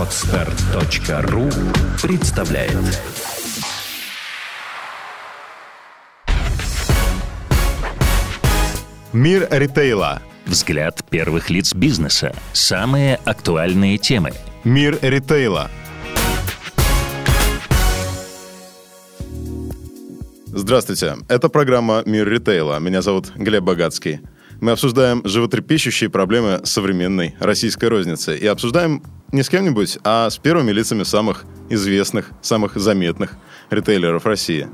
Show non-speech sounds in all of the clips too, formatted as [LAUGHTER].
Отстар.ру представляет Мир ритейла. Взгляд первых лиц бизнеса. Самые актуальные темы. Мир ритейла. Здравствуйте. Это программа «Мир ритейла». Меня зовут Глеб Богатский. Мы обсуждаем животрепещущие проблемы современной российской розницы. И обсуждаем не с кем-нибудь, а с первыми лицами самых известных, самых заметных ритейлеров России.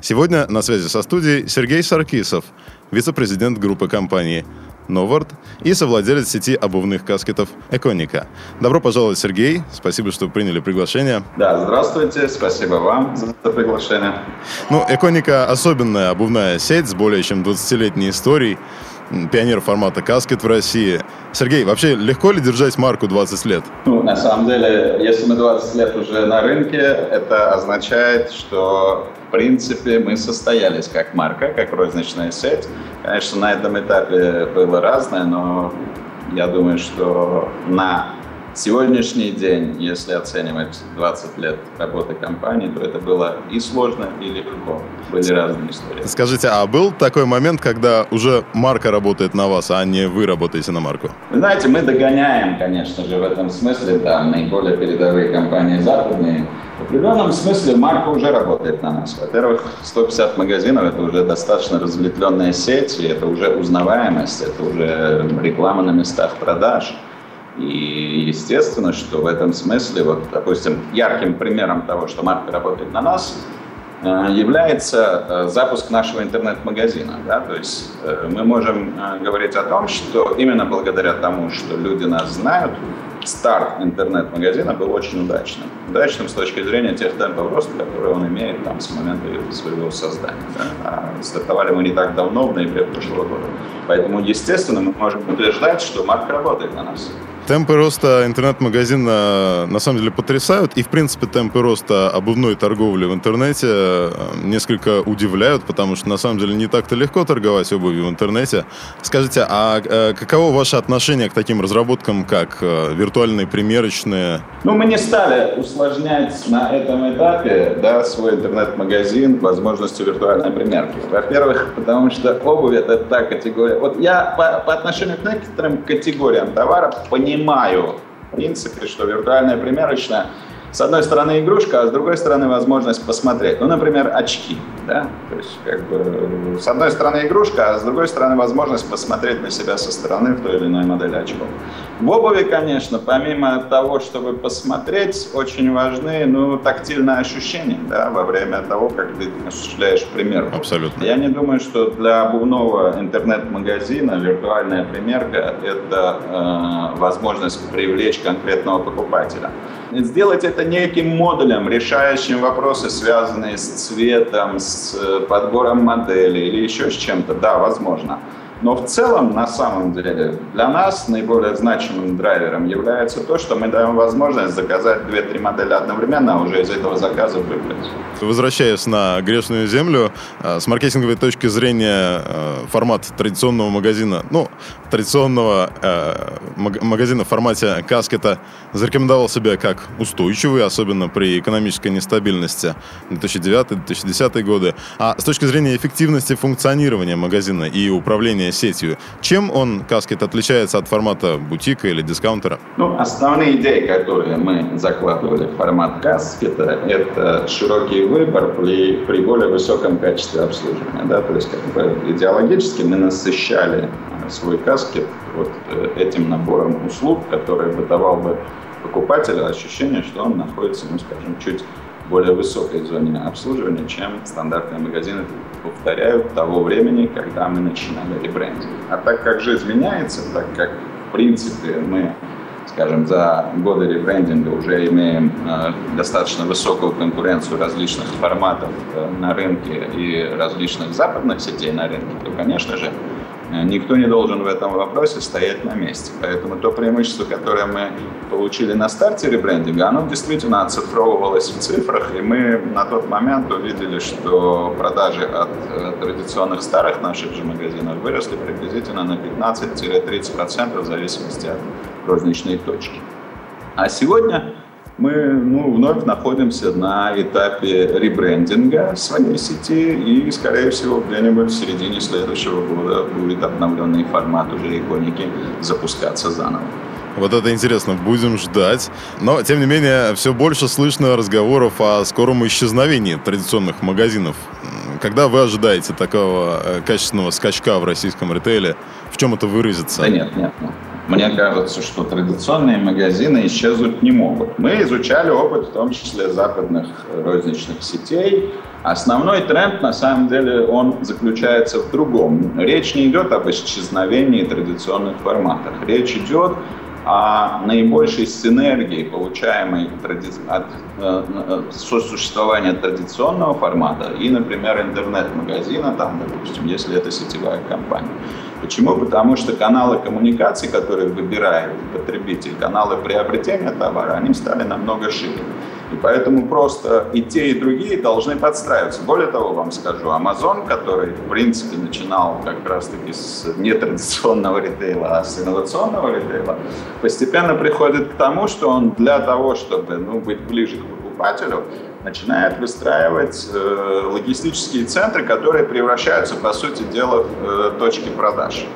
Сегодня на связи со студией Сергей Саркисов, вице-президент группы компании Новард и совладелец сети обувных каскетов Эконика. Добро пожаловать, Сергей. Спасибо, что приняли приглашение. Да, здравствуйте. Спасибо вам за приглашение. Ну, Эконика особенная обувная сеть с более чем 20-летней историей пионер формата каскет в России. Сергей, вообще легко ли держать марку 20 лет? Ну, на самом деле, если мы 20 лет уже на рынке, это означает, что в принципе мы состоялись как марка, как розничная сеть. Конечно, на этом этапе было разное, но я думаю, что на Сегодняшний день, если оценивать 20 лет работы компании, то это было и сложно, и легко. Были разные истории. Скажите, а был такой момент, когда уже марка работает на вас, а не вы работаете на марку? Вы знаете, мы догоняем, конечно же, в этом смысле, да, наиболее передовые компании западные. В определенном смысле марка уже работает на нас. Во-первых, 150 магазинов – это уже достаточно разветвленная сеть, и это уже узнаваемость, это уже реклама на местах продаж – и естественно, что в этом смысле, вот, допустим, ярким примером того, что марка работает на нас, э, является э, запуск нашего интернет-магазина. Да? То есть э, мы можем говорить о том, что именно благодаря тому, что люди нас знают, старт интернет-магазина был очень удачным. Удачным с точки зрения тех темпов роста, которые он имеет там, с момента своего создания. Да? А стартовали мы не так давно, в ноябре прошлого года. Поэтому, естественно, мы можем утверждать, что марка работает на нас. Темпы роста интернет-магазина на самом деле потрясают. И, в принципе, темпы роста обувной торговли в интернете э, несколько удивляют, потому что, на самом деле, не так-то легко торговать обувью в интернете. Скажите, а э, каково ваше отношение к таким разработкам, как э, виртуальные примерочные? Ну, мы не стали усложнять на этом этапе да, свой интернет-магазин возможностью виртуальной примерки. Во-первых, потому что обувь — это та категория... Вот я по, по отношению к некоторым категориям товаров понимаю, понимаю, в принципе, что виртуальная примерочная с одной стороны игрушка, а с другой стороны возможность посмотреть. Ну, например, очки. Да? То есть, как бы, с одной стороны игрушка, а с другой стороны возможность посмотреть на себя со стороны в той или иной модели очков. В обуви, конечно, помимо того, чтобы посмотреть, очень важны ну, тактильные ощущения да, во время того, как ты осуществляешь примерку. Абсолютно. Я не думаю, что для обувного интернет-магазина виртуальная примерка – это э, возможность привлечь конкретного покупателя. Сделать это неким модулем, решающим вопросы, связанные с цветом, с э, подбором модели или еще с чем-то, да, возможно. Но в целом, на самом деле, для нас наиболее значимым драйвером является то, что мы даем возможность заказать 2-3 модели одновременно, а уже из этого заказа выбрать. Возвращаясь на грешную землю, э, с маркетинговой точки зрения э, формат традиционного магазина, ну, традиционного э, магазина в формате каскета зарекомендовал себя как устойчивый, особенно при экономической нестабильности 2009-2010 годы. А с точки зрения эффективности функционирования магазина и управления сетью. Чем он, каскет, отличается от формата бутика или дискаунтера? Ну, основные идеи, которые мы закладывали в формат каскета, это широкий выбор при, при более высоком качестве обслуживания. Да? То есть, как бы идеологически мы насыщали свой каскет вот э, этим набором услуг, который бы давал бы покупателю ощущение, что он находится, ну, скажем, чуть более высокой зоне обслуживания, чем стандартные магазины, повторяю, того времени, когда мы начинали ребрендинг. А так как жизнь меняется, так как, в принципе, мы скажем, за годы ребрендинга уже имеем э, достаточно высокую конкуренцию различных форматов э, на рынке и различных западных сетей на рынке, то, конечно же, Никто не должен в этом вопросе стоять на месте. Поэтому то преимущество, которое мы получили на старте ребрендинга, оно действительно оцифровывалось в цифрах, и мы на тот момент увидели, что продажи от э, традиционных старых наших же магазинов выросли приблизительно на 15-30% в зависимости от розничной точки. А сегодня мы ну, вновь находимся на этапе ребрендинга своей сети, и, скорее всего, где-нибудь в середине следующего года будет обновленный формат уже иконики запускаться заново. Вот это интересно, будем ждать. Но, тем не менее, все больше слышно разговоров о скором исчезновении традиционных магазинов. Когда вы ожидаете такого э, качественного скачка в российском ритейле? В чем это выразится? Да нет, нет. нет. Мне кажется, что традиционные магазины исчезнуть не могут. Мы изучали опыт, в том числе западных розничных сетей. Основной тренд, на самом деле, он заключается в другом. Речь не идет об исчезновении традиционных форматов. Речь идет о наибольшей синергии, получаемой от э, э, сосуществования традиционного формата и, например, интернет-магазина, там, допустим, если это сетевая компания. Почему? Потому что каналы коммуникации, которые выбирает потребитель, каналы приобретения товара, они стали намного шире. И поэтому просто и те, и другие должны подстраиваться. Более того, вам скажу, Amazon, который, в принципе, начинал как раз-таки с нетрадиционного ритейла, а с инновационного ритейла, постепенно приходит к тому, что он для того, чтобы ну, быть ближе к покупателю, начинает выстраивать э, логистические центры, которые превращаются, по сути дела, в э, точки продаж.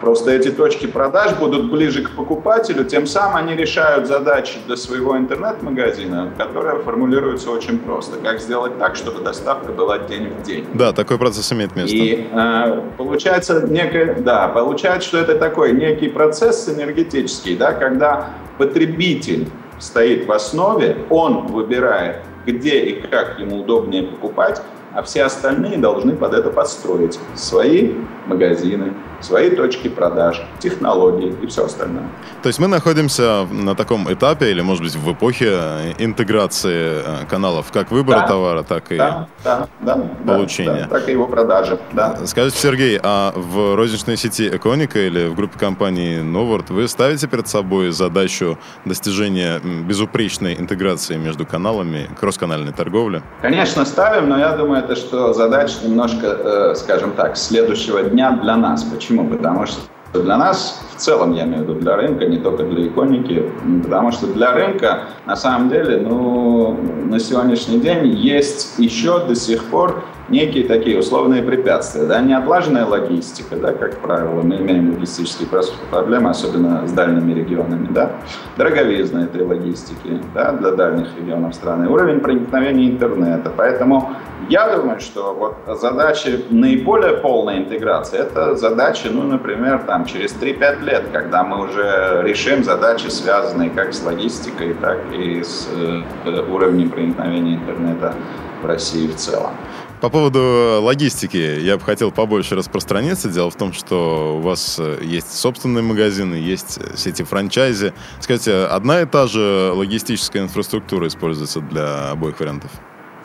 Просто эти точки продаж будут ближе к покупателю, тем самым они решают задачи для своего интернет-магазина, которая формулируется очень просто. Как сделать так, чтобы доставка была день в день. Да, такой процесс имеет место. И э, получается некое, да, получается, что это такой некий процесс энергетический, да, когда потребитель стоит в основе, он выбирает, где и как ему удобнее покупать, а все остальные должны под это подстроить свои магазины, свои точки продаж, технологии и все остальное. То есть мы находимся на таком этапе, или, может быть, в эпохе э, интеграции э, каналов как выбора да, товара, так и да, да, да, получения. Да, так и его продажи. Да. Скажите, Сергей, а в розничной сети Эконика или в группе компании Новард вы ставите перед собой задачу достижения безупречной интеграции между каналами, кросс-канальной торговли? Конечно, ставим, но я думаю, это что задача немножко, э, скажем так, следующего дня для нас. Почему? Потому что для нас, в целом, я имею в виду для рынка, не только для иконики, потому что для рынка, на самом деле, ну, на сегодняшний день есть еще до сих пор некие такие условные препятствия, да, неотлаженная логистика, да, как правило, мы имеем логистические проблемы, особенно с дальними регионами, да, дороговизна этой логистики, да, для дальних регионов страны, уровень проникновения интернета, поэтому я думаю, что вот задачи наиболее полной интеграции, это задачи, ну, например, там, через 3-5 лет, когда мы уже решим задачи, связанные как с логистикой, так и с э, уровнем проникновения интернета в России в целом. По поводу логистики я бы хотел побольше распространиться. Дело в том, что у вас э, есть собственные магазины, есть сети франчайзи. Скажите, одна и та же логистическая инфраструктура используется для обоих вариантов?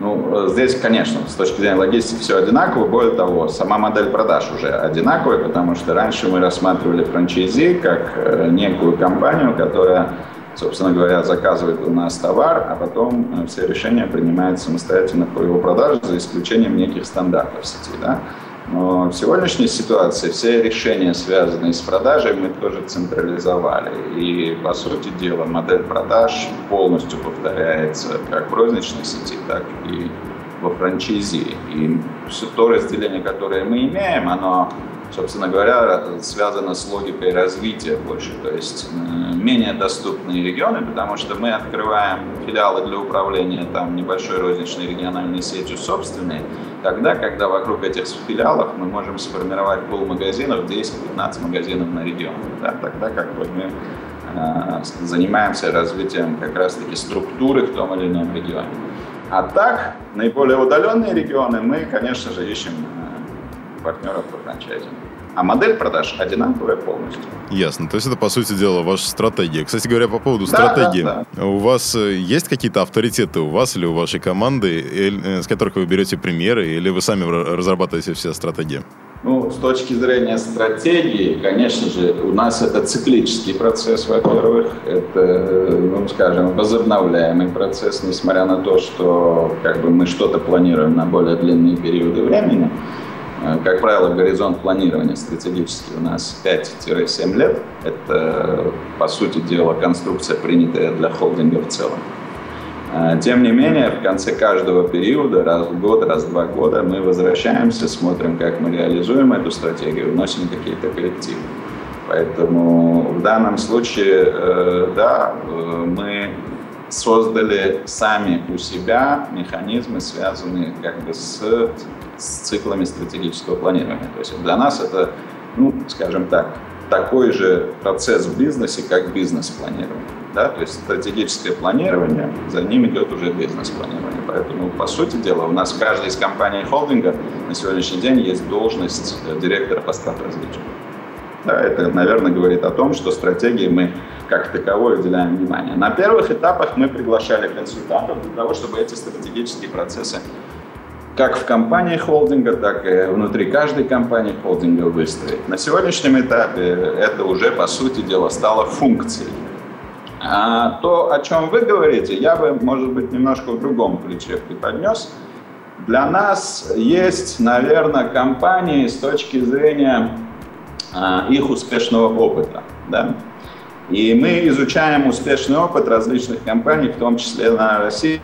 Ну, здесь, конечно, с точки зрения логистики все одинаково. Более того, сама модель продаж уже одинаковая, потому что раньше мы рассматривали франчайзи как э, некую компанию, которая собственно говоря, заказывает у нас товар, а потом э, все решения принимает самостоятельно по его продаже, за исключением неких стандартов сети. Да? В сегодняшней ситуации все решения, связанные с продажей, мы тоже централизовали. И, по сути дела, модель продаж полностью повторяется как в розничной сети, так и во франчайзи. И все то разделение, которое мы имеем, оно собственно говоря, связано с логикой развития больше, то есть э, менее доступные регионы, потому что мы открываем филиалы для управления там небольшой розничной региональной сетью собственной, тогда, когда вокруг этих филиалов мы можем сформировать пол магазинов, 10-15 магазинов на регион, да, тогда как бы мы э, занимаемся развитием как раз-таки структуры в том или ином регионе. А так, наиболее удаленные регионы мы, конечно же, ищем партнеров по франчайзингу. А модель продаж одинаковая полностью. Ясно. То есть это, по сути дела, ваша стратегия. Кстати говоря, по поводу да, стратегии. Да, да. У вас э, есть какие-то авторитеты у вас или у вашей команды, э, с которых вы берете примеры, или вы сами разрабатываете все стратегии? Ну, с точки зрения стратегии, конечно же, у нас это циклический процесс, во-первых, это, ну, скажем, возобновляемый процесс, несмотря на то, что как бы мы что-то планируем на более длинные периоды времени. Э, как правило, горизонт планирования стратегический у нас 5-7 лет. Это, по сути дела, конструкция, принятая для холдинга в целом. А, тем не менее, в конце каждого периода, раз в год, раз в два года, мы возвращаемся, смотрим, как мы реализуем эту стратегию, вносим какие-то коррективы. Поэтому в данном случае, э, да, э, мы создали сами у себя механизмы, связанные как бы с, с циклами стратегического планирования. То есть для нас это, ну, скажем так, такой же процесс в бизнесе, как бизнес-планирование. Да? То есть стратегическое планирование, за ним идет уже бизнес-планирование. Поэтому, по сути дела, у нас в каждой из компаний холдинга на сегодняшний день есть должность э, директора по развития. Да, это, наверное, говорит о том, что стратегии мы как таковой уделяем внимание. На первых этапах мы приглашали консультантов для того, чтобы эти стратегические процессы как в компании холдинга, так и внутри каждой компании холдинга выстроить. На сегодняшнем этапе это уже, по сути дела, стало функцией. А то, о чем вы говорите, я бы, может быть, немножко в другом ключе преподнес. Для нас есть, наверное, компании с точки зрения а, их успешного опыта. Да? И мы изучаем успешный опыт различных компаний, в том числе на России,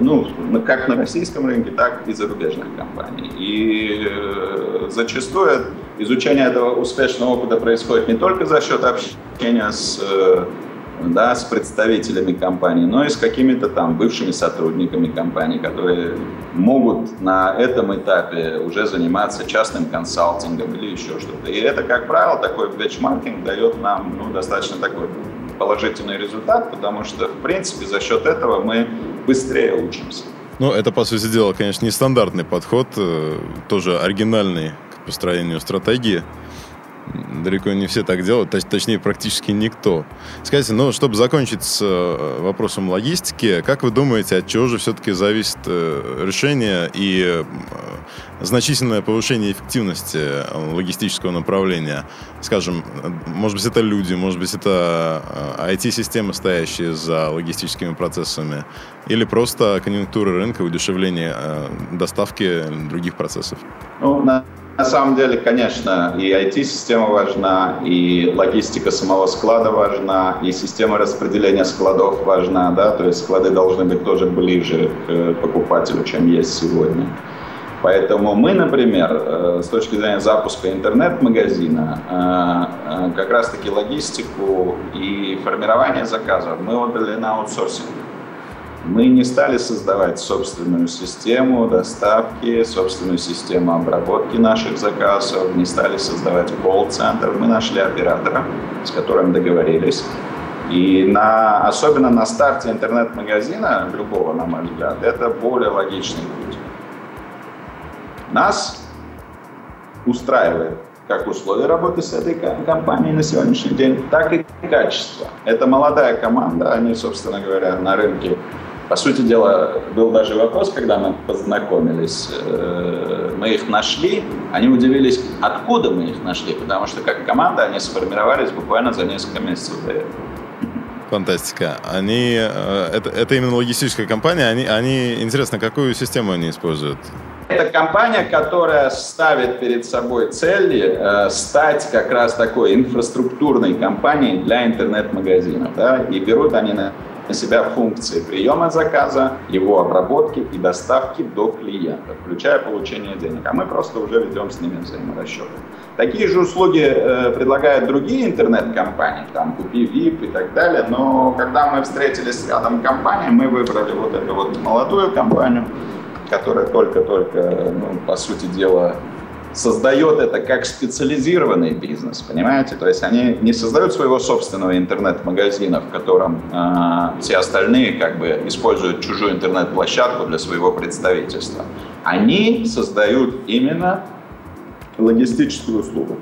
ну, как на российском рынке, так и зарубежных компаний. И э, зачастую изучение этого успешного опыта происходит не только за счет общения с э, да, с представителями компании, но и с какими-то там бывшими сотрудниками компании, которые могут на этом этапе уже заниматься частным консалтингом или еще что-то. И это, как правило, такой бенчмаркинг дает нам ну, достаточно такой положительный результат, потому что, в принципе, за счет этого мы быстрее учимся. Ну, это, по сути дела, конечно, нестандартный подход, э, тоже оригинальный к построению стратегии далеко не все так делают, точ, точнее, практически никто. Скажите, ну, чтобы закончить с э, вопросом логистики, как вы думаете, от чего же все-таки зависит э, решение и э, значительное повышение эффективности логистического направления? Скажем, может быть, это люди, может быть, это IT-системы, стоящие за логистическими процессами, или просто конъюнктура рынка, удешевление доставки других процессов? Ну, на на самом деле, конечно, и IT-система важна, и логистика самого склада важна, и система распределения складов важна, да, то есть склады должны быть тоже ближе к покупателю, чем есть сегодня. Поэтому мы, например, э, с точки зрения запуска интернет-магазина, э, э, как раз-таки логистику и формирование заказов мы отдали на аутсорсинг. Мы не стали создавать собственную систему доставки, собственную систему обработки наших заказов, не стали создавать колл-центр. Мы нашли оператора, с которым договорились. И на, особенно на старте интернет-магазина, любого, на мой взгляд, это более логичный путь. Нас устраивает как условия работы с этой компанией на сегодняшний день, так и качество. Это молодая команда, они, собственно говоря, на рынке по сути дела, был даже вопрос, когда мы познакомились, э, мы их нашли, они удивились, откуда мы их нашли, потому что как команда они сформировались буквально за несколько месяцев до этого. Фантастика. Они, э, это, это именно логистическая компания, они, они, интересно, какую систему они используют? Это компания, которая ставит перед собой цель э, стать как раз такой инфраструктурной компанией для интернет-магазинов. Да? И берут они на на себя функции приема заказа, его обработки и доставки до клиента, включая получение денег. А мы просто уже ведем с ними взаиморасчеты. Такие же услуги э, предлагают другие интернет-компании, там купи VIP и так далее, но когда мы встретились с рядом компаний, мы выбрали вот эту вот молодую компанию, которая только-только, ну, по сути дела, создает это как специализированный бизнес, понимаете? То есть они не создают своего собственного интернет-магазина, в котором э, все остальные как бы используют чужую интернет-площадку для своего представительства. Они создают именно логистическую услугу.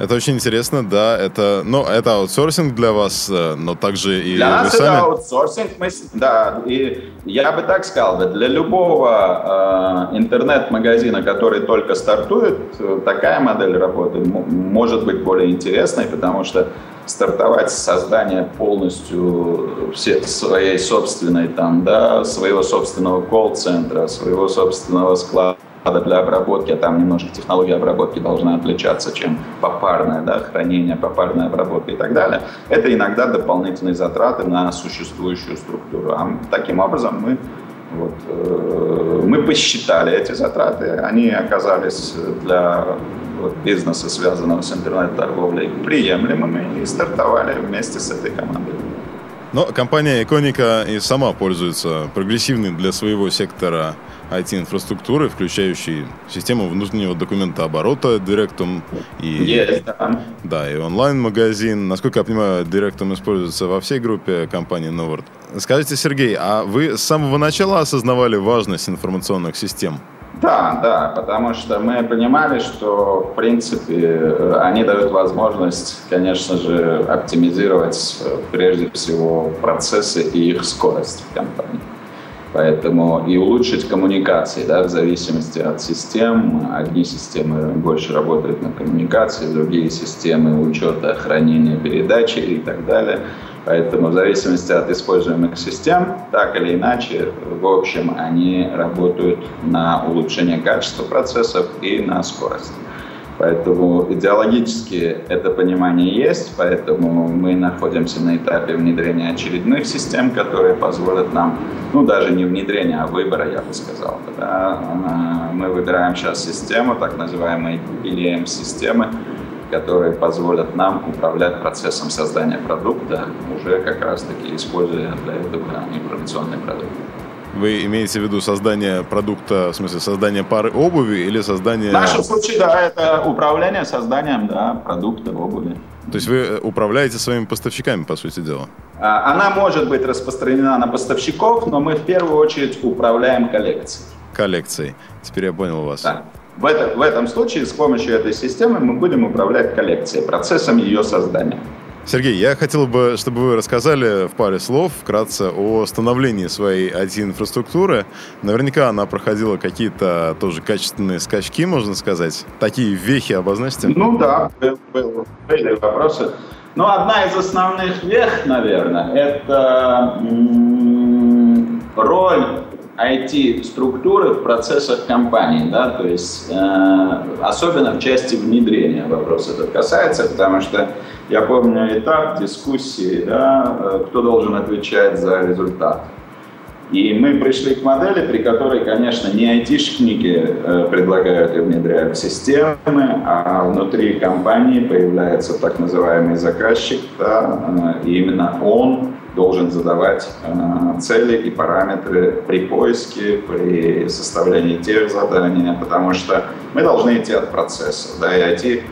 Это очень интересно, да. Это, ну, это аутсорсинг для вас, э, но также и для вы нас сами... это аутсорсинг, мы, да. И я бы так сказал, для любого э, интернет-магазина, который только стартует, такая модель работы может быть более интересной, потому что стартовать с создания полностью все, своей собственной там, да, своего собственного колл-центра, своего собственного склада, для обработки, а там немножко технология обработки должна отличаться, чем попарное да, хранение, попарная обработка и так далее, это иногда дополнительные затраты на существующую структуру. А таким образом мы вот, э, мы посчитали эти затраты, они оказались для вот, бизнеса, связанного с интернет-торговлей, приемлемыми и стартовали вместе с этой командой. Но компания Иконика и сама пользуется прогрессивной для своего сектора IT-инфраструктуры, включающей систему внутреннего документа оборота Directum и, Есть, да. Да, и онлайн-магазин. Насколько я понимаю, Directum используется во всей группе компании Novart. Скажите, Сергей, а вы с самого начала осознавали важность информационных систем? Да, да, потому что мы понимали, что, в принципе, они дают возможность, конечно же, оптимизировать э, прежде всего процессы и их скорость в компании. Поэтому и улучшить коммуникации, да, в зависимости от систем. Одни системы больше работают на коммуникации, другие системы учета, хранения, передачи и так далее. Поэтому в зависимости от используемых систем, так или иначе, в общем, они работают на улучшение качества процессов и на скорость. Поэтому идеологически это понимание есть, поэтому мы находимся на этапе внедрения очередных систем, которые позволят нам, ну даже не внедрения, а выбора, я бы сказал. Да? Мы выбираем сейчас систему, так называемые PLM-системы, которые позволят нам управлять процессом создания продукта, уже как раз-таки используя для этого информационный продукт. Вы имеете в виду создание продукта, в смысле создание пары обуви или создание... В нашем случае, да, это управление созданием да, продукта обуви. То есть вы э, управляете своими поставщиками, по сути дела? А, она может быть распространена на поставщиков, но мы в первую очередь управляем коллекцией. Коллекцией. Теперь я понял вас. Да. В, это, в этом случае с помощью этой системы мы будем управлять коллекцией, процессом ее создания. Сергей, я хотел бы, чтобы вы рассказали в паре слов вкратце о становлении своей IT-инфраструктуры. Наверняка она проходила какие-то тоже качественные скачки, можно сказать. Такие вехи обозначьте. Ну да, были вопросы. Но одна из основных вех, наверное, это роль IT-структуры в процессах компании, да, то есть э, особенно в части внедрения вопрос этот касается, потому что я помню этап дискуссии, да, э, кто должен отвечать за результат. И мы пришли к модели, при которой, конечно, не айтишники э, предлагают и внедряют системы, а внутри компании появляется так называемый заказчик, да, э, и именно он должен задавать э, цели и параметры при поиске, при составлении тех заданий, потому что мы должны идти от процесса. Да, и IT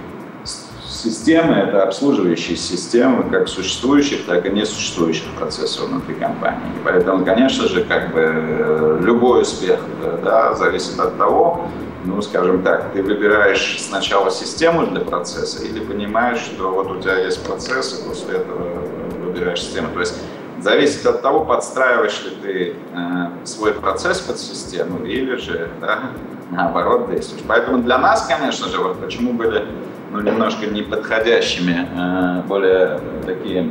системы — это обслуживающие системы как существующих, так и несуществующих процессов внутри компании. И поэтому, конечно же, как бы э, любой успех да, зависит от того, ну, скажем так, ты выбираешь сначала систему для процесса или понимаешь, что вот у тебя есть процесс, и после этого выбираешь систему. То есть зависит от того, подстраиваешь ли ты э, свой процесс под систему или же да, наоборот действуешь. Поэтому для нас, конечно же, вот почему были ну, немножко неподходящими, э, более такие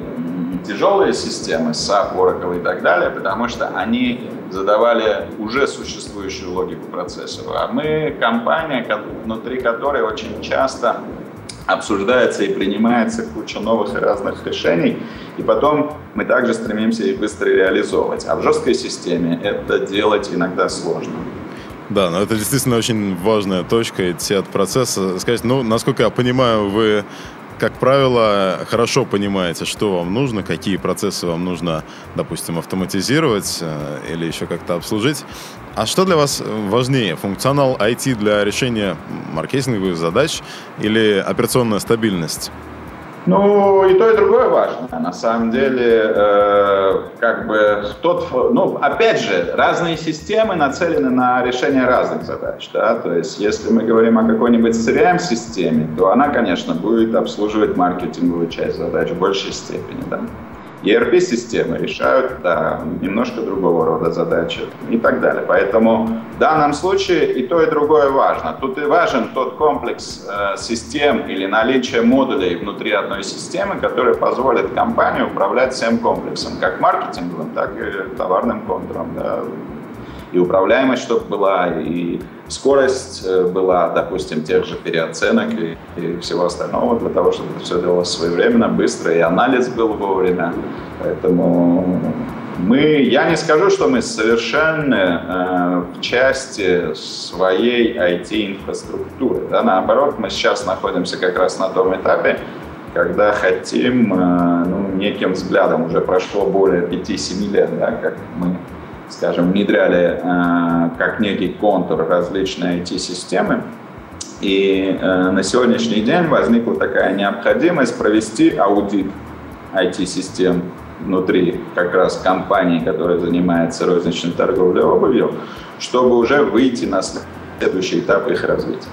тяжелые системы, SAP, Oracle и так далее, потому что они задавали уже существующую логику процесса. А мы компания, внутри которой очень часто обсуждается и принимается куча новых и разных решений, и потом мы также стремимся их быстро реализовывать. А в жесткой системе это делать иногда сложно. Да, но это действительно очень важная точка, идти от процесса. Сказать, ну, насколько я понимаю, вы как правило, хорошо понимаете, что вам нужно, какие процессы вам нужно, допустим, автоматизировать э, или еще как-то обслужить. А что для вас важнее, функционал IT для решения маркетинговых задач или операционная стабильность? Ну, и то, и другое важно. На самом деле, э, как бы тот, ну, опять же, разные системы нацелены на решение разных задач, да, то есть, если мы говорим о какой-нибудь CRM-системе, то она, конечно, будет обслуживать маркетинговую часть задач в большей степени, да. ERP-системы решают да, немножко другого рода задачи и так далее. Поэтому в данном случае и то, и другое важно. Тут и важен тот комплекс э, систем или наличие модулей внутри одной системы, который позволит компании управлять всем комплексом, как маркетинговым, так и товарным контуром. Да. И управляемость, чтобы была, и скорость э, была, допустим, тех же переоценок и, и всего остального, для того, чтобы это все делалось своевременно, быстро, и анализ был вовремя. Поэтому мы, я не скажу, что мы совершенны э, в части своей IT-инфраструктуры. Да, наоборот, мы сейчас находимся как раз на том этапе, когда хотим, э, ну, неким взглядом, уже прошло более 5-7 лет, да, как мы, скажем, внедряли э, как некий контур различные IT-системы, и э, на сегодняшний день возникла такая необходимость провести аудит IT-систем внутри как раз компании, которая занимается розничной торговлей обувью, чтобы уже выйти на следующий этап их развития.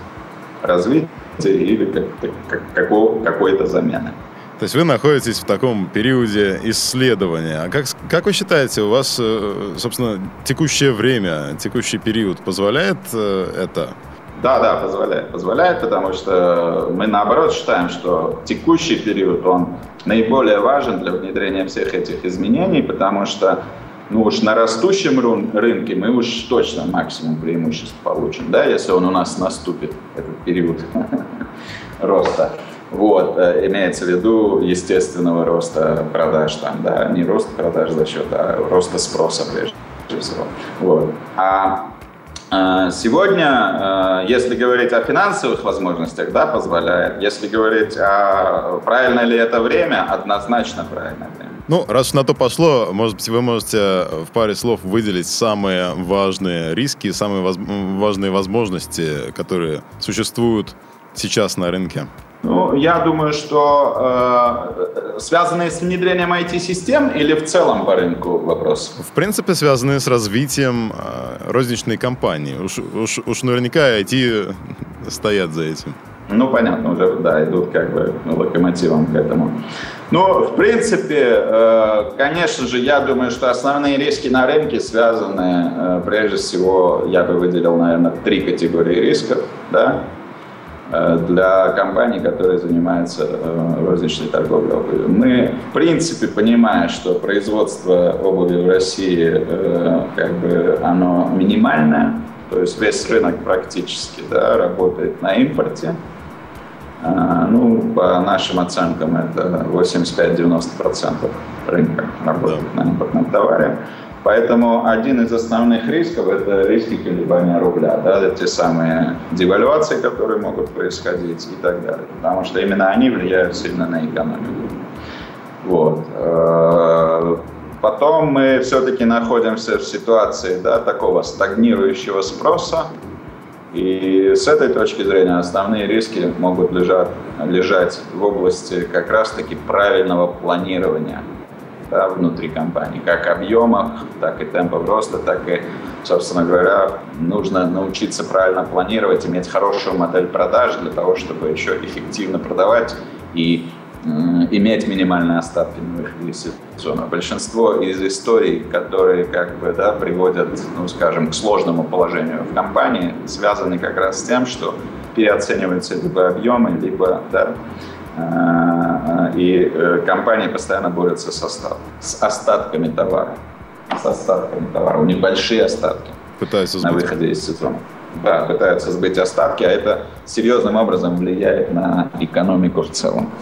Развитие или как, как, какого, какой-то замены. То есть вы находитесь в таком периоде исследования. А как, как вы считаете, у вас, э, собственно, текущее время, текущий период позволяет э, это? Да, да, позволяет. Позволяет, потому что мы наоборот считаем, что текущий период, он наиболее важен для внедрения всех этих изменений, потому что ну уж на растущем рынке мы уж точно максимум преимуществ получим, да, если он у нас наступит, этот период [LAUGHS] роста. Вот, э, имеется в виду естественного роста продаж там, да, не рост продаж за счет, а роста спроса прежде всего. Вот. А э, Сегодня, э, если говорить о финансовых возможностях, да, позволяет. Если говорить о правильно ли это время, однозначно правильное время. Ну, раз на то пошло, может быть, вы можете в паре слов выделить самые важные риски, самые воз... важные возможности, которые существуют сейчас на рынке. Ну, я думаю, что э, связанные с внедрением IT-систем или в целом по рынку вопрос? В принципе, связанные с развитием э, розничной компании. Уж, уж, уж наверняка IT стоят за этим. Ну, понятно, уже, да, идут как бы локомотивом к этому. Ну, в принципе, э, конечно же, я думаю, что основные риски на рынке связаны, э, прежде всего, я бы выделил, наверное, три категории рисков, да, для компаний, которые занимаются розничной торговлей обувью. Мы, в принципе, понимая, что производство обуви в России, как бы, оно минимальное, то есть весь рынок практически да, работает на импорте. Ну, по нашим оценкам, это 85-90% рынка работает на импортном товаре. Поэтому один из основных рисков – это риски колебания рубля, да, те самые девальвации, которые могут происходить и так далее. Потому что именно они влияют сильно на экономику. Вот. Э, потом мы все-таки находимся в ситуации да, такого стагнирующего спроса, и с этой точки зрения основные риски могут лежать, лежать в области как раз-таки правильного планирования да, внутри компании, как объемах, так и темпов роста, так и, собственно говоря, нужно научиться правильно планировать, иметь хорошую модель продаж для того, чтобы еще эффективно продавать и иметь минимальные остатки на выходе из сезона. Большинство из историй, которые как бы, да, приводят, ну, скажем, к сложному положению в компании, связаны как раз с тем, что переоцениваются либо объемы, либо да, и э, компании постоянно борются с, остат, с остатками товара. С остатками товара. У них большие остатки пытаются на выходе из сезона. Да, пытаются сбыть остатки, а это серьезным образом влияет на экономику в целом.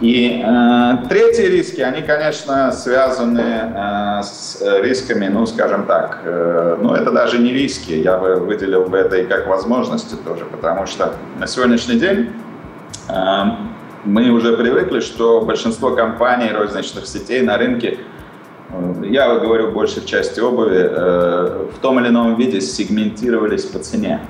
И э, третьи риски, они, конечно, связаны э, с рисками, ну, скажем так, э, ну, это даже не риски, я бы выделил бы это и как возможности тоже, потому что на сегодняшний день э, мы уже привыкли, что большинство компаний розничных сетей на рынке, э, я говорю больше в части обуви, э, в том или ином виде сегментировались по цене.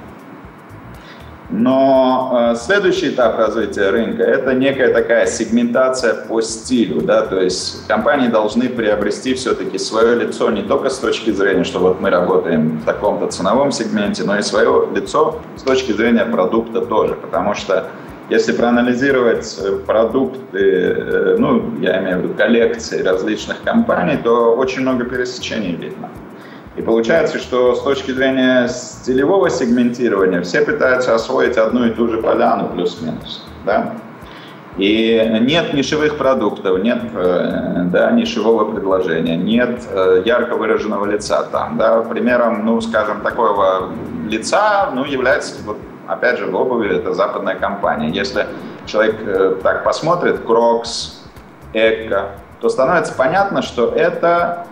Но э, следующий этап развития рынка – это некая такая сегментация по стилю. Да? То есть компании должны приобрести все-таки свое лицо не только с точки зрения, что вот мы работаем в таком-то ценовом сегменте, но и свое лицо с точки зрения продукта тоже. Потому что если проанализировать э, продукты, э, ну, я имею в виду коллекции различных компаний, то очень много пересечений видно. И получается, что с точки зрения стилевого сегментирования все пытаются освоить одну и ту же поляну плюс-минус. Да? И нет нишевых продуктов, нет э, да, нишевого предложения, нет ярко выраженного лица там. Да. Примером, ну, скажем, такого лица ну, является, вот, опять же, в обуви это западная компания. Если человек э, так посмотрит, Crocs, Ecco, то становится понятно, что это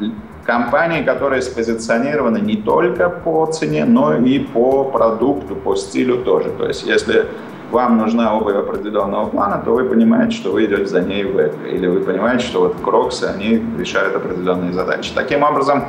компании, которые спозиционированы не только по цене, но и по продукту, по стилю тоже. То есть если вам нужна обувь определенного плана, то вы понимаете, что вы идете за ней в Ecco. Или вы понимаете, что вот кроксы, они решают определенные задачи. Таким образом,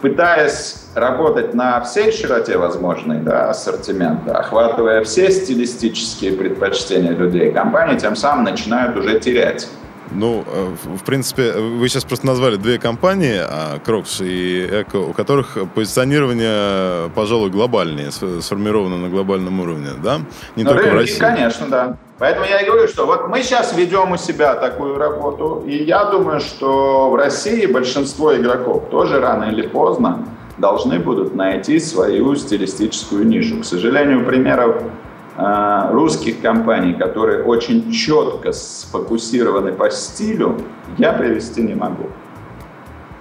пытаясь работать на всей широте возможной да, ассортимента, охватывая все стилистические предпочтения людей, компании тем самым начинают уже терять ну, э, в принципе, вы сейчас просто назвали две компании, Crocs и Ecco, у которых позиционирование, пожалуй, глобальнее, сформировано на глобальном уровне, да? Не ну, только в России. Конечно, да. Поэтому я и говорю, что вот мы сейчас ведем у себя такую работу, и я думаю, что в России большинство игроков тоже рано или поздно должны будут найти свою стилистическую нишу. К сожалению, примеров а, русских компаний, которые очень четко сфокусированы по стилю, я привести не могу.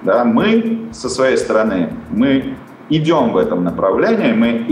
Да, мы со своей стороны, мы идем в этом направлении, мы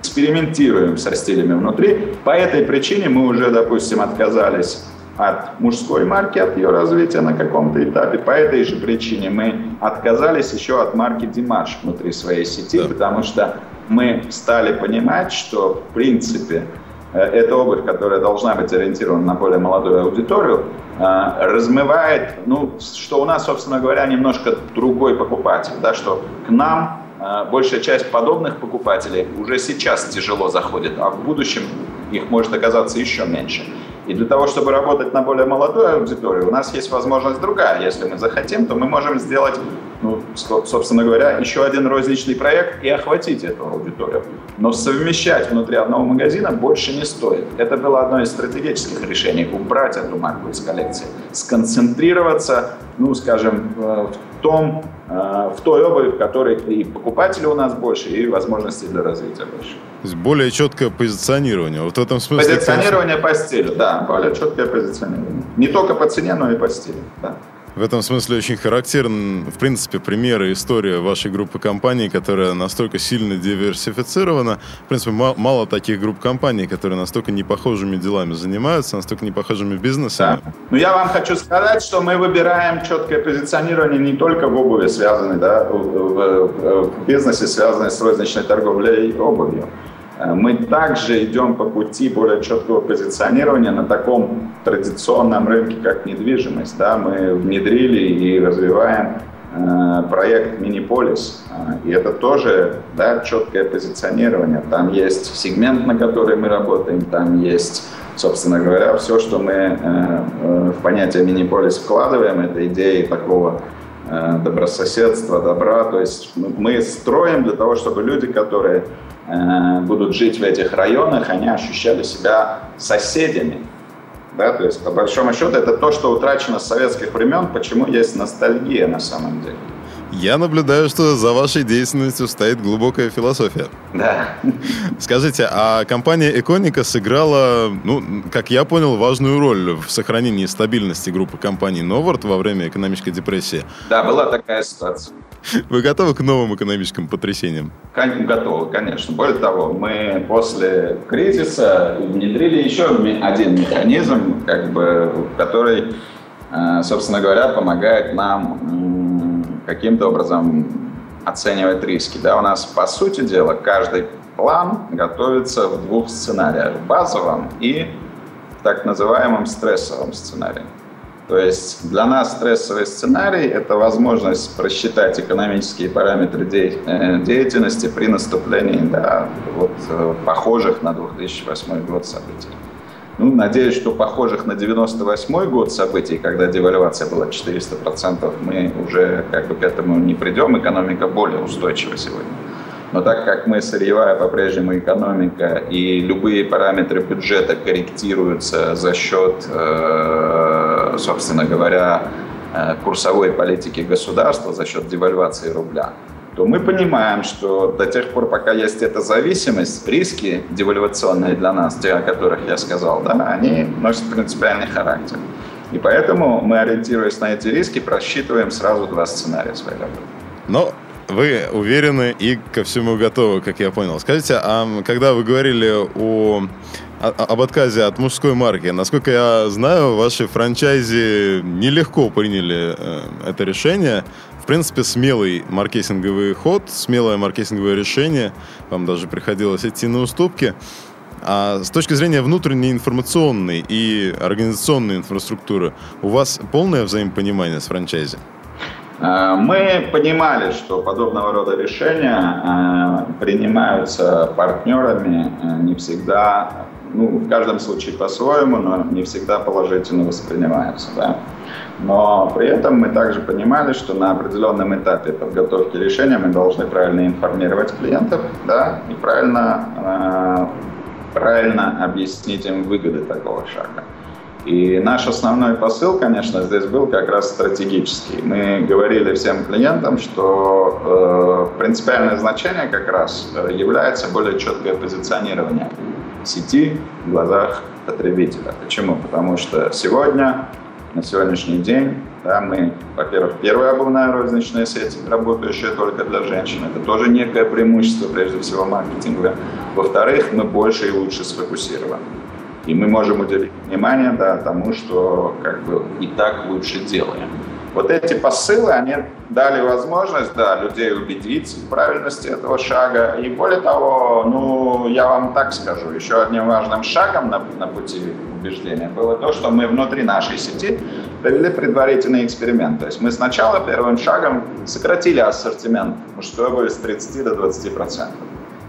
экспериментируем со стилями внутри. По этой причине мы уже, допустим, отказались от мужской марки, от ее развития на каком-то этапе. По этой же причине мы отказались еще от марки Димаш внутри своей сети, да. потому что мы стали понимать, что в принципе э, эта обувь, которая должна быть ориентирована на более молодую аудиторию, э, размывает, ну, что у нас, собственно говоря, немножко другой покупатель, да, что к нам большая часть подобных покупателей уже сейчас тяжело заходит, а в будущем их может оказаться еще меньше. И для того, чтобы работать на более молодую аудиторию, у нас есть возможность другая. Если мы захотим, то мы можем сделать, ну, собственно говоря, еще один розничный проект и охватить эту аудиторию. Но совмещать внутри одного магазина больше не стоит. Это было одно из стратегических решений – убрать эту марку из коллекции, сконцентрироваться, ну, скажем, в том, э, в той обуви, в которой и покупателей у нас больше, и возможностей для развития больше. То есть более четкое позиционирование. Вот в этом смысле... Позиционирование по стилю, да, более четкое позиционирование. Не только по цене, но и по стилю, да. В этом смысле очень характерен, в принципе, пример и история вашей группы компаний, которая настолько сильно диверсифицирована. В принципе, мало, мало таких групп компаний, которые настолько непохожими делами занимаются, настолько непохожими бизнесами. Да. Но я вам хочу сказать, что мы выбираем четкое позиционирование не только в обуви, связанной, да, в, в, в бизнесе, связанной с розничной торговлей обувью. Э, мы также идем по пути более четкого позиционирования на таком традиционном рынке, как недвижимость. Да? Мы внедрили и развиваем э, проект Миниполис. Э, и это тоже да, четкое позиционирование. Там есть сегмент, на который мы работаем, там есть, собственно говоря, все, что мы в понятие Миниполис вкладываем, это идеи такого добрососедства, добра. То есть мы строим для того, чтобы люди, которые будут жить в этих районах, они ощущали себя соседями. Да, то есть, по большому счету, это то, что утрачено с советских времен, почему есть ностальгия на самом деле. Я наблюдаю, что за вашей деятельностью стоит глубокая философия. Да. Скажите, а компания Эконика сыграла, ну, как я понял, важную роль в сохранении стабильности группы компаний Новард во время экономической депрессии? Да, была такая ситуация. [LAUGHS] Вы готовы к новым экономическим потрясениям? Готовы, конечно. Более того, мы после кризиса внедрили еще один механизм, как бы, который, э, собственно говоря, помогает нам каким-то образом оценивать риски. Да, у нас, по сути дела, каждый план готовится в двух сценариях. Базовом и так называемом стрессовом сценарии. То есть для нас стрессовый сценарий – это возможность просчитать экономические параметры э, деятельности при наступлении да, вот, э, похожих на 2008 год событий. Ну, надеюсь, что похожих на 98 год событий, когда девальвация была 400%, мы уже как бы к этому не придем. Экономика более устойчива сегодня. Но так как мы сырьевая по-прежнему экономика, и любые параметры бюджета корректируются за счет, э, собственно говоря, э, курсовой политики государства, за счет девальвации рубля, то мы понимаем, что до тех пор, пока есть эта зависимость, риски девальвационные для нас, те, о которых я сказал, да, они носят принципиальный характер. И поэтому мы, ориентируясь на эти риски, просчитываем сразу два сценария своей работы. Но вы уверены и ко всему готовы, как я понял. Скажите, а когда вы говорили о, о, об отказе от мужской марки, насколько я знаю, ваши франчайзи нелегко приняли э, это решение. В принципе, смелый маркетинговый ход, смелое маркетинговое решение. Вам даже приходилось идти на уступки. А с точки зрения внутренней информационной и организационной инфраструктуры, у вас полное взаимопонимание с франчайзи? Э, мы понимали, что подобного рода решения э, принимаются партнерами не всегда, ну, в каждом случае по-своему, но не всегда положительно воспринимаются. Да? Но при этом мы также понимали, что на определенном этапе подготовки решения мы должны правильно информировать клиентов да, и правильно, правильно объяснить им выгоды такого шага. И наш основной посыл, конечно, здесь был как раз стратегический. Мы говорили всем клиентам, что э, принципиальное значение как раз э, является более четкое позиционирование сети в глазах потребителя. Почему? Потому что сегодня, на сегодняшний день, да, мы, во-первых, первая обувная розничная сеть, работающая только для женщин. Это тоже некое преимущество, прежде всего, маркетинга. Во-вторых, мы больше и лучше сфокусированы. И мы можем уделить внимание да, тому, что как бы и так лучше делаем. Вот эти посылы, они дали возможность да, людей убедиться в правильности этого шага. И более того, ну, я вам так скажу, еще одним важным шагом на, на пути убеждения было то, что мы внутри нашей сети провели предварительный эксперимент. То есть мы сначала первым шагом сократили ассортимент мужской обуви с 30 до 20 процентов.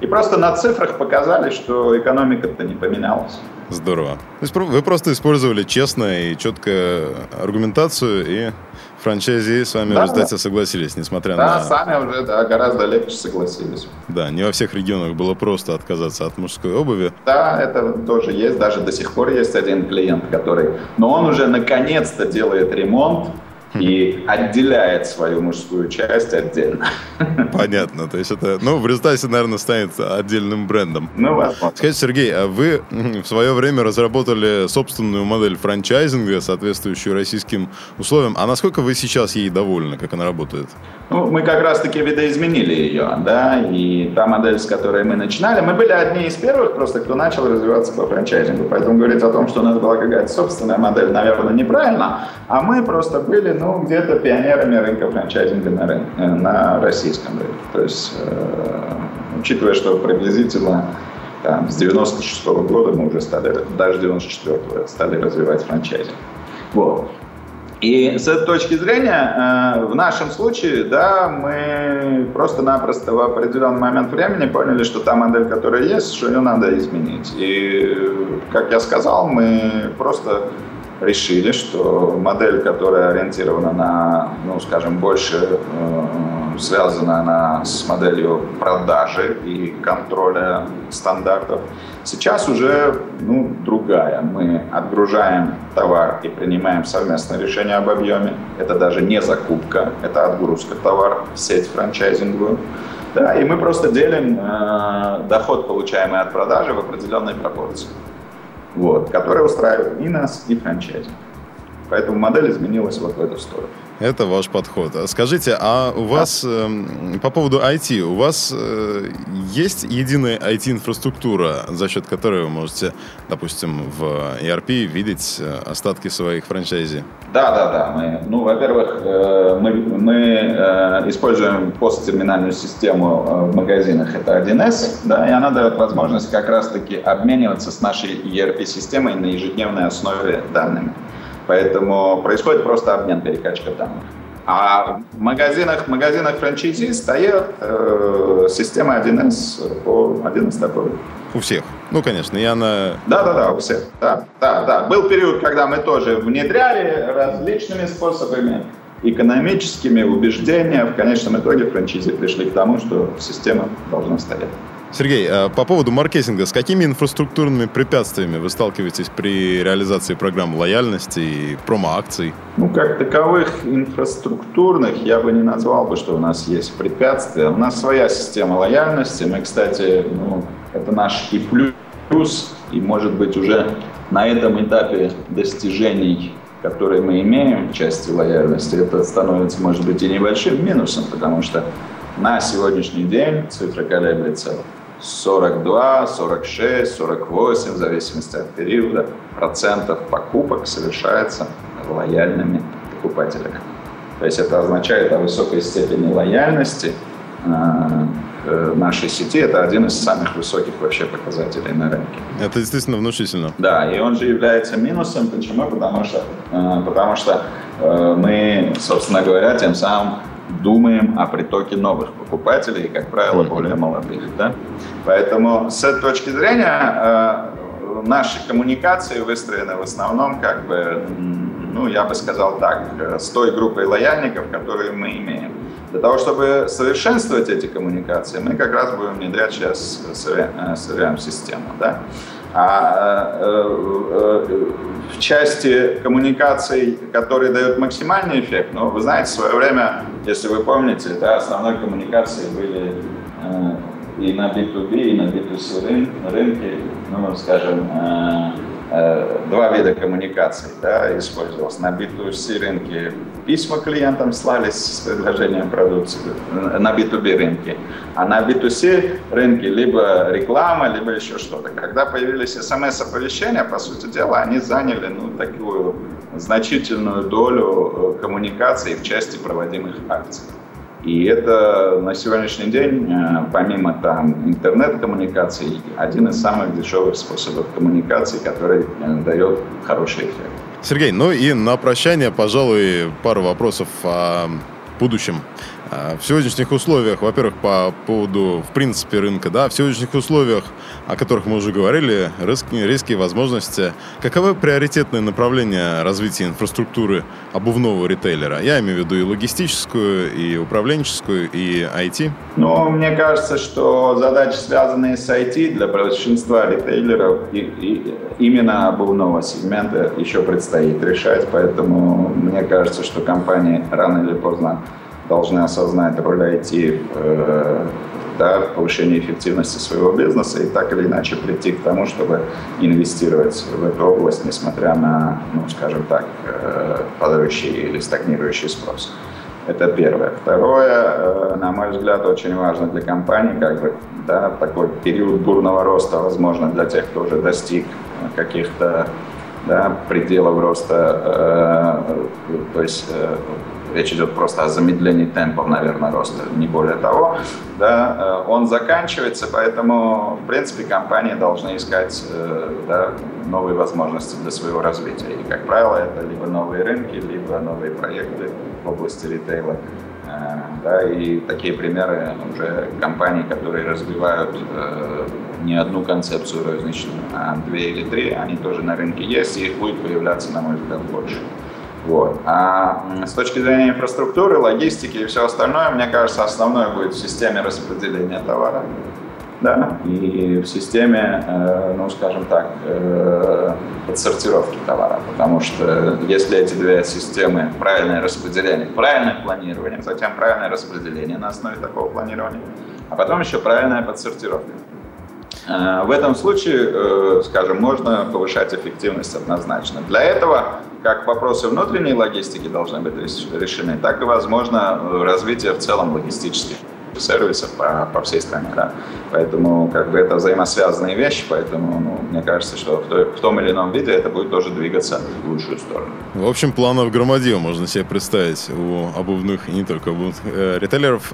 И просто на цифрах показали, что экономика-то не поменялась. Здорово. То есть вы просто использовали честно и четкую аргументацию, и франчайзи с вами да, в результате да. согласились, несмотря да, на... Да, сами уже да, гораздо легче согласились. Да, не во всех регионах было просто отказаться от мужской обуви. Да, это тоже есть, даже до сих пор есть один клиент, который... Но он уже наконец-то делает ремонт, и отделяет свою мужскую часть отдельно. [LAUGHS] Понятно. То есть это, ну, в результате, наверное, станет отдельным брендом. Ну, возможно. Скажите, Сергей, а вы в свое время разработали собственную модель франчайзинга, соответствующую российским условиям. А насколько вы сейчас ей довольны, как она работает? Ну, мы как раз-таки видоизменили ее, да, и та модель, с которой мы начинали, мы были одни из первых просто, кто начал развиваться по франчайзингу, поэтому говорить о том, что у нас была какая-то собственная модель, наверное, неправильно, а мы просто были, ну, где-то пионерами рынка франчайзинга на, рынке, э, на российском рынке, то есть, э, учитывая, что приблизительно там, с 96 -го года мы уже стали, даже 94 стали развивать франчайзинг. Вот. И с этой точки зрения, э, в нашем случае, да, мы просто-напросто в определенный момент времени поняли, что та модель, которая есть, что ее надо изменить. И, как я сказал, мы просто решили, что модель, которая ориентирована на, ну, скажем, больше э, связана она с моделью продажи и контроля стандартов, сейчас уже ну, другая. Мы отгружаем товар и принимаем совместное решение об объеме. Это даже не закупка, это отгрузка товара в сеть франчайзинговую. Да, и мы просто делим э, доход, получаемый от продажи, в определенной пропорции вот, которая устраивает и нас, и франчайзи. Поэтому модель изменилась вот в эту сторону. Это ваш подход. Скажите, а у вас э, по поводу IT, у вас э, есть единая IT-инфраструктура, за счет которой вы можете, допустим, в ERP видеть э, остатки своих франчайзи? Да, да, да. Мы, ну, во-первых, э, мы, мы э, используем посттерминальную систему э, в магазинах, это 1С, да, и она дает возможность как раз-таки обмениваться с нашей ERP-системой на ежедневной основе данными. Поэтому происходит просто обмен, перекачка данных. А в магазинах, в магазинах франчайзи стоит э, система 1С по 1С такой. У всех. Ну, конечно, я на... Да, да, да, у всех. Да, да, да. Был период, когда мы тоже внедряли различными способами, экономическими убеждения. В конечном итоге франчайзи пришли к тому, что система должна стоять. Сергей, а по поводу маркетинга, с какими инфраструктурными препятствиями вы сталкиваетесь при реализации программ лояльности и промо-акций? Ну, как таковых инфраструктурных я бы не назвал бы, что у нас есть препятствия. У нас своя система лояльности. Мы, кстати, ну, это наш и плюс, и, может быть, уже на этом этапе достижений которые мы имеем в части лояльности, это становится, может быть, и небольшим минусом, потому что на сегодняшний день цифра колеблется 42, 46, 48, в зависимости от периода, процентов покупок совершается лояльными покупателями. То есть это означает о высокой степени лояльности э, нашей сети. Это один из самых высоких вообще показателей на рынке. Это действительно внушительно. Да, и он же является минусом. Почему? Потому что, э, потому что э, мы, собственно говоря, тем самым думаем о притоке новых покупателей, как правило, более молодых. Да? Поэтому с этой точки зрения э, наши коммуникации выстроены в основном, как бы, ну, я бы сказал так, э, с той группой лояльников, которые мы имеем. Для того, чтобы совершенствовать эти коммуникации, мы как раз будем внедрять сейчас CRM-систему. Да? А э, в части коммуникаций, которые дают максимальный эффект, ну, вы знаете, в свое время, если вы помните, да, основной коммуникацией были э, и на B2B, и на B2C рынке, ну, скажем, э, Э, два вида коммуникаций да, использовалось. На B2C рынке письма клиентам слались с предложением продукции на B2B рынке, а на B2C рынке либо реклама, либо еще что-то. Когда появились смс-оповещения, по сути дела, они заняли ну, такую значительную долю э, коммуникаций в части проводимых акций. И это на сегодняшний день, э, помимо там интернет-коммуникаций, один из самых дешевых способов коммуникации, который э, дает хороший эффект. Сергей, ну и на прощание, пожалуй, пару вопросов о будущем. А, в сегодняшних условиях, во-первых, по поводу, в принципе, рынка, да, в сегодняшних условиях, о которых мы уже говорили, риски, риски возможности, каковы приоритетные направления развития инфраструктуры обувного ритейлера? Я имею в виду и логистическую, и управленческую, и IT. Ну, мне кажется, что задачи, связанные с IT, для большинства ритейлеров и, и именно обувного сегмента еще предстоит решать, поэтому мне кажется, что компании рано или поздно должны осознать роль IT э, да, в повышении эффективности своего бизнеса и так или иначе прийти к тому, чтобы инвестировать в эту область, несмотря на, ну, скажем так, э, падающий или стагнирующий спрос. Это первое. Второе, э, на мой взгляд, очень важно для компании, как бы, да, такой период бурного роста, возможно, для тех, кто уже достиг каких-то да, пределов роста, э, то есть э, речь идет просто о замедлении темпов, наверное, роста, не более того, да, э, он заканчивается, поэтому, в принципе, компании должны искать э, да, новые возможности для своего развития. И, как правило, это либо новые рынки, либо новые проекты в области ритейла. Э, да, и такие примеры уже компаний, которые развивают не одну концепцию розничную, а две или три, они тоже на рынке есть, и их будет появляться, на мой взгляд, больше. Вот. А с точки зрения инфраструктуры, логистики и все остальное, мне кажется, основное будет в системе распределения товара. Да, и в системе, э, ну, скажем так, э, подсортировки товара. Потому что если эти две системы, правильное распределение, правильное планирование, затем правильное распределение на основе такого планирования, а потом еще правильная подсортировка. Э, в этом случае, скажем, можно повышать эффективность однозначно. Для этого как вопросы внутренней логистики должны быть решены, так и, возможно, развитие в целом логистических сервисов по, по всей стране. Да. Поэтому как бы это взаимосвязанные вещи, поэтому ну, мне кажется, что в, той, в том или ином виде это будет тоже двигаться в лучшую сторону. В общем, планов громадил можно себе представить у обувных и не только обувных э, ритейлеров.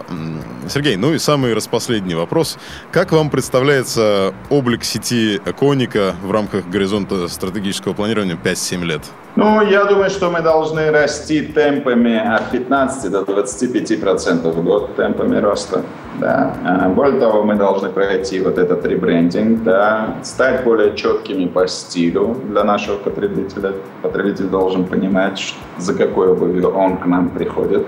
Сергей, ну и самый распоследний вопрос. Как вам представляется облик сети Коника в рамках горизонта стратегического планирования 5-7 лет? Ну, я думаю, что мы должны расти темпами от 15 до 25 процентов в год темпами роста. Да. А, более того, мы должны пройти вот этот ребрендинг, да, стать более четкими по стилю для нашего потребителя. Потребитель должен понимать, за какой обувью он к нам приходит.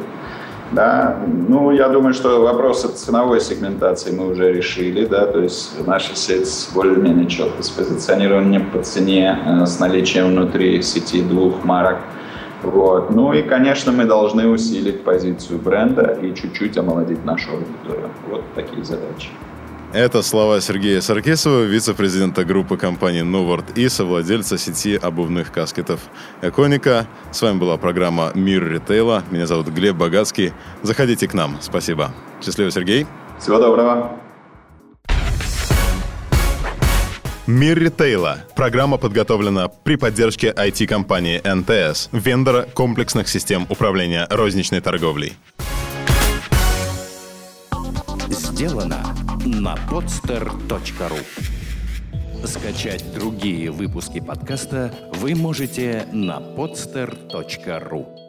Да, ну, я думаю, что вопросы ценовой сегментации мы уже решили, да, то есть наша сеть более-менее четко спозиционирована по цене э, с наличием внутри сети двух марок. Вот. Ну и, конечно, мы должны усилить позицию бренда и чуть-чуть омолодить нашу аудиторию. Вот такие задачи. Это слова Сергея Саркисова, вице-президента группы компании Новард и совладельца сети обувных каскетов Эконика. С вами была программа «Мир ритейла». Меня зовут Глеб Богатский. Заходите к нам. Спасибо. Счастливо, Сергей. Всего доброго. Мир ритейла. Программа подготовлена при поддержке IT-компании НТС, вендора комплексных систем управления розничной торговлей. Сделано на podster.ru Скачать другие выпуски подкаста вы можете на podster.ru